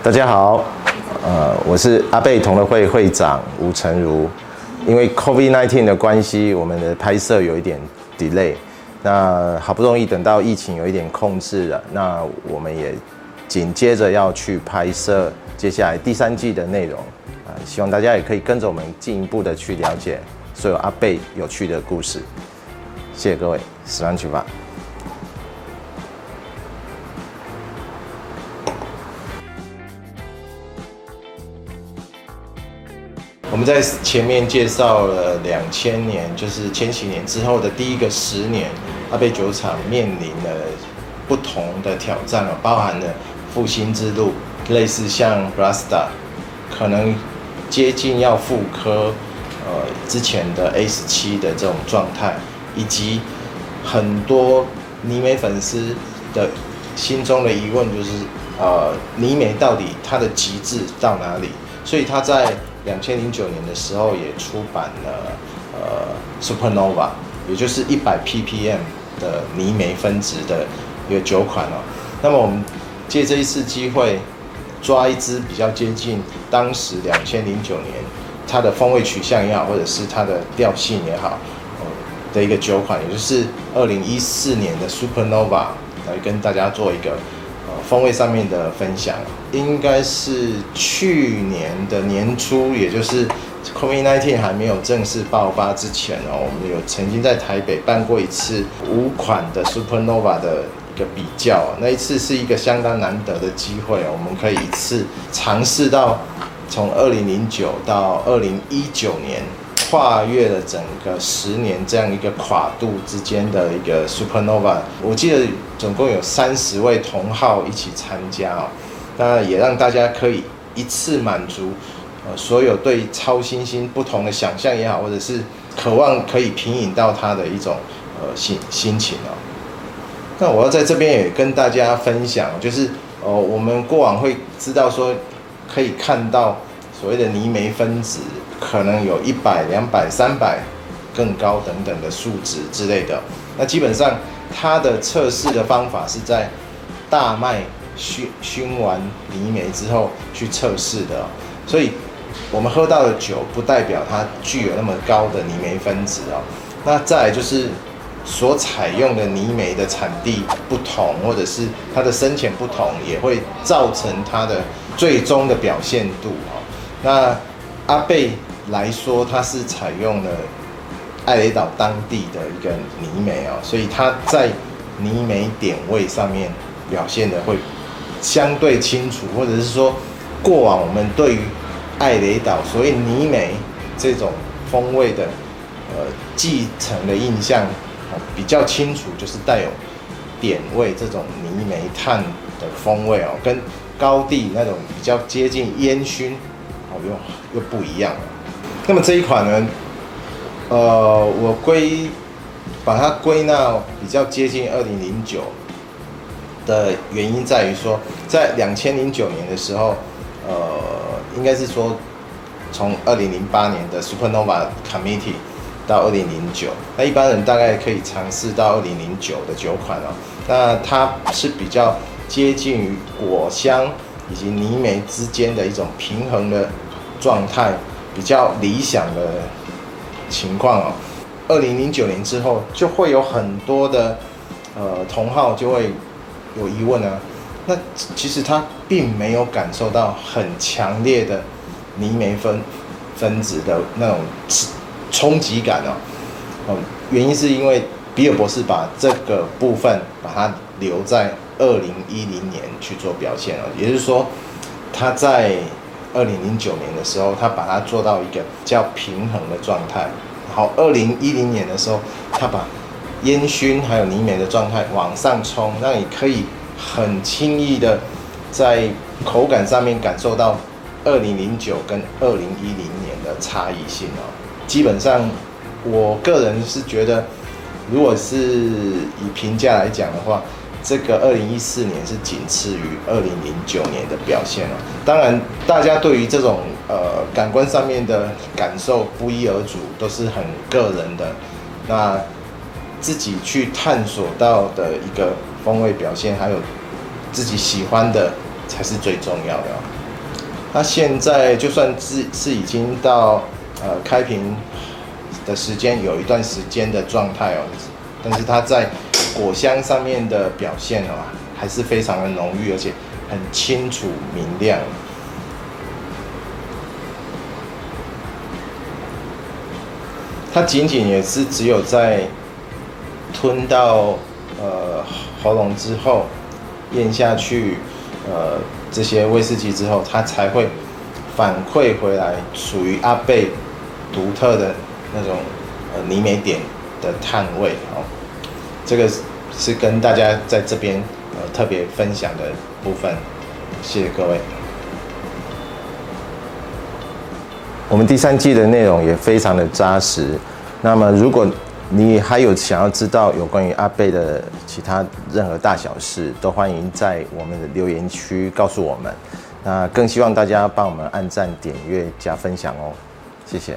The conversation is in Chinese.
大家好，呃，我是阿贝同乐会会长吴成儒。因为 COVID-19 的关系，我们的拍摄有一点 delay。那好不容易等到疫情有一点控制了，那我们也紧接着要去拍摄接下来第三季的内容啊，希望大家也可以跟着我们进一步的去了解所有阿贝有趣的故事。谢谢各位，十万去吧。在前面介绍了两千年，就是千禧年之后的第一个十年，阿贝酒厂面临了不同的挑战啊，包含了复兴之路，类似像 Brasta，可能接近要复刻呃之前的 A 十七的这种状态，以及很多泥煤粉丝的心中的疑问就是，呃，泥煤到底它的极致到哪里？所以它在两千零九年的时候也出版了呃 Supernova，也就是一百 ppm 的泥煤分值的一个酒款哦。那么我们借这一次机会，抓一支比较接近当时两千零九年它的风味取向也好，或者是它的调性也好，的一个酒款，也就是二零一四年的 Supernova，来跟大家做一个。风味上面的分享，应该是去年的年初，也就是 COVID-19 还没有正式爆发之前哦，我们有曾经在台北办过一次五款的 Supernova 的一个比较，那一次是一个相当难得的机会，我们可以一次尝试到从二零零九到二零一九年。跨越了整个十年这样一个跨度之间的一个 Supernova，我记得总共有三十位同好一起参加哦，那也让大家可以一次满足呃所有对超新星不同的想象也好，或者是渴望可以品饮到它的一种呃心心情哦。那我要在这边也跟大家分享，就是呃我们过往会知道说可以看到所谓的泥煤分子。可能有一百、两百、三百，更高等等的数值之类的。那基本上它的测试的方法是在大麦熏熏完泥煤之后去测试的。所以，我们喝到的酒不代表它具有那么高的泥煤分子哦。那再来就是所采用的泥煤的产地不同，或者是它的深浅不同，也会造成它的最终的表现度哦。那阿贝。来说，它是采用了艾雷岛当地的一个泥煤哦，所以它在泥煤点位上面表现的会相对清楚，或者是说过往我们对于艾雷岛所谓泥煤这种风味的呃继承的印象比较清楚，就是带有点位这种泥煤炭的风味哦，跟高地那种比较接近烟熏哦又又不一样。那么这一款呢，呃，我归把它归纳比较接近二零零九的原因在于说，在两千零九年的时候，呃，应该是说从二零零八年的 Supernova Committee 到二零零九，那一般人大概可以尝试到二零零九的酒款哦。那它是比较接近于果香以及泥煤之间的一种平衡的状态。比较理想的情况哦，二零零九年之后就会有很多的呃同号就会有疑问啊，那其实他并没有感受到很强烈的泥煤分分子的那种冲击感哦，哦，原因是因为比尔博士把这个部分把它留在二零一零年去做表现了，也就是说他在。二零零九年的时候，他把它做到一个较平衡的状态。好，二零一零年的时候，他把烟熏还有泥煤的状态往上冲，让你可以很轻易的在口感上面感受到二零零九跟二零一零年的差异性哦。基本上，我个人是觉得，如果是以评价来讲的话。这个二零一四年是仅次于二零零九年的表现了。当然，大家对于这种呃感官上面的感受不一而足，都是很个人的。那自己去探索到的一个风味表现，还有自己喜欢的才是最重要的。那现在就算是是已经到呃开瓶的时间有一段时间的状态哦，但是它在果香上面的表现哦，还是非常的浓郁，而且很清楚明亮。它仅仅也是只有在吞到呃喉咙之后，咽下去呃这些威士忌之后，它才会反馈回来，属于阿贝独特的那种呃泥煤点的碳味哦。这个是跟大家在这边呃特别分享的部分，谢谢各位。我们第三季的内容也非常的扎实。那么，如果你还有想要知道有关于阿贝的其他任何大小事，都欢迎在我们的留言区告诉我们。那更希望大家帮我们按赞、点阅、加分享哦，谢谢。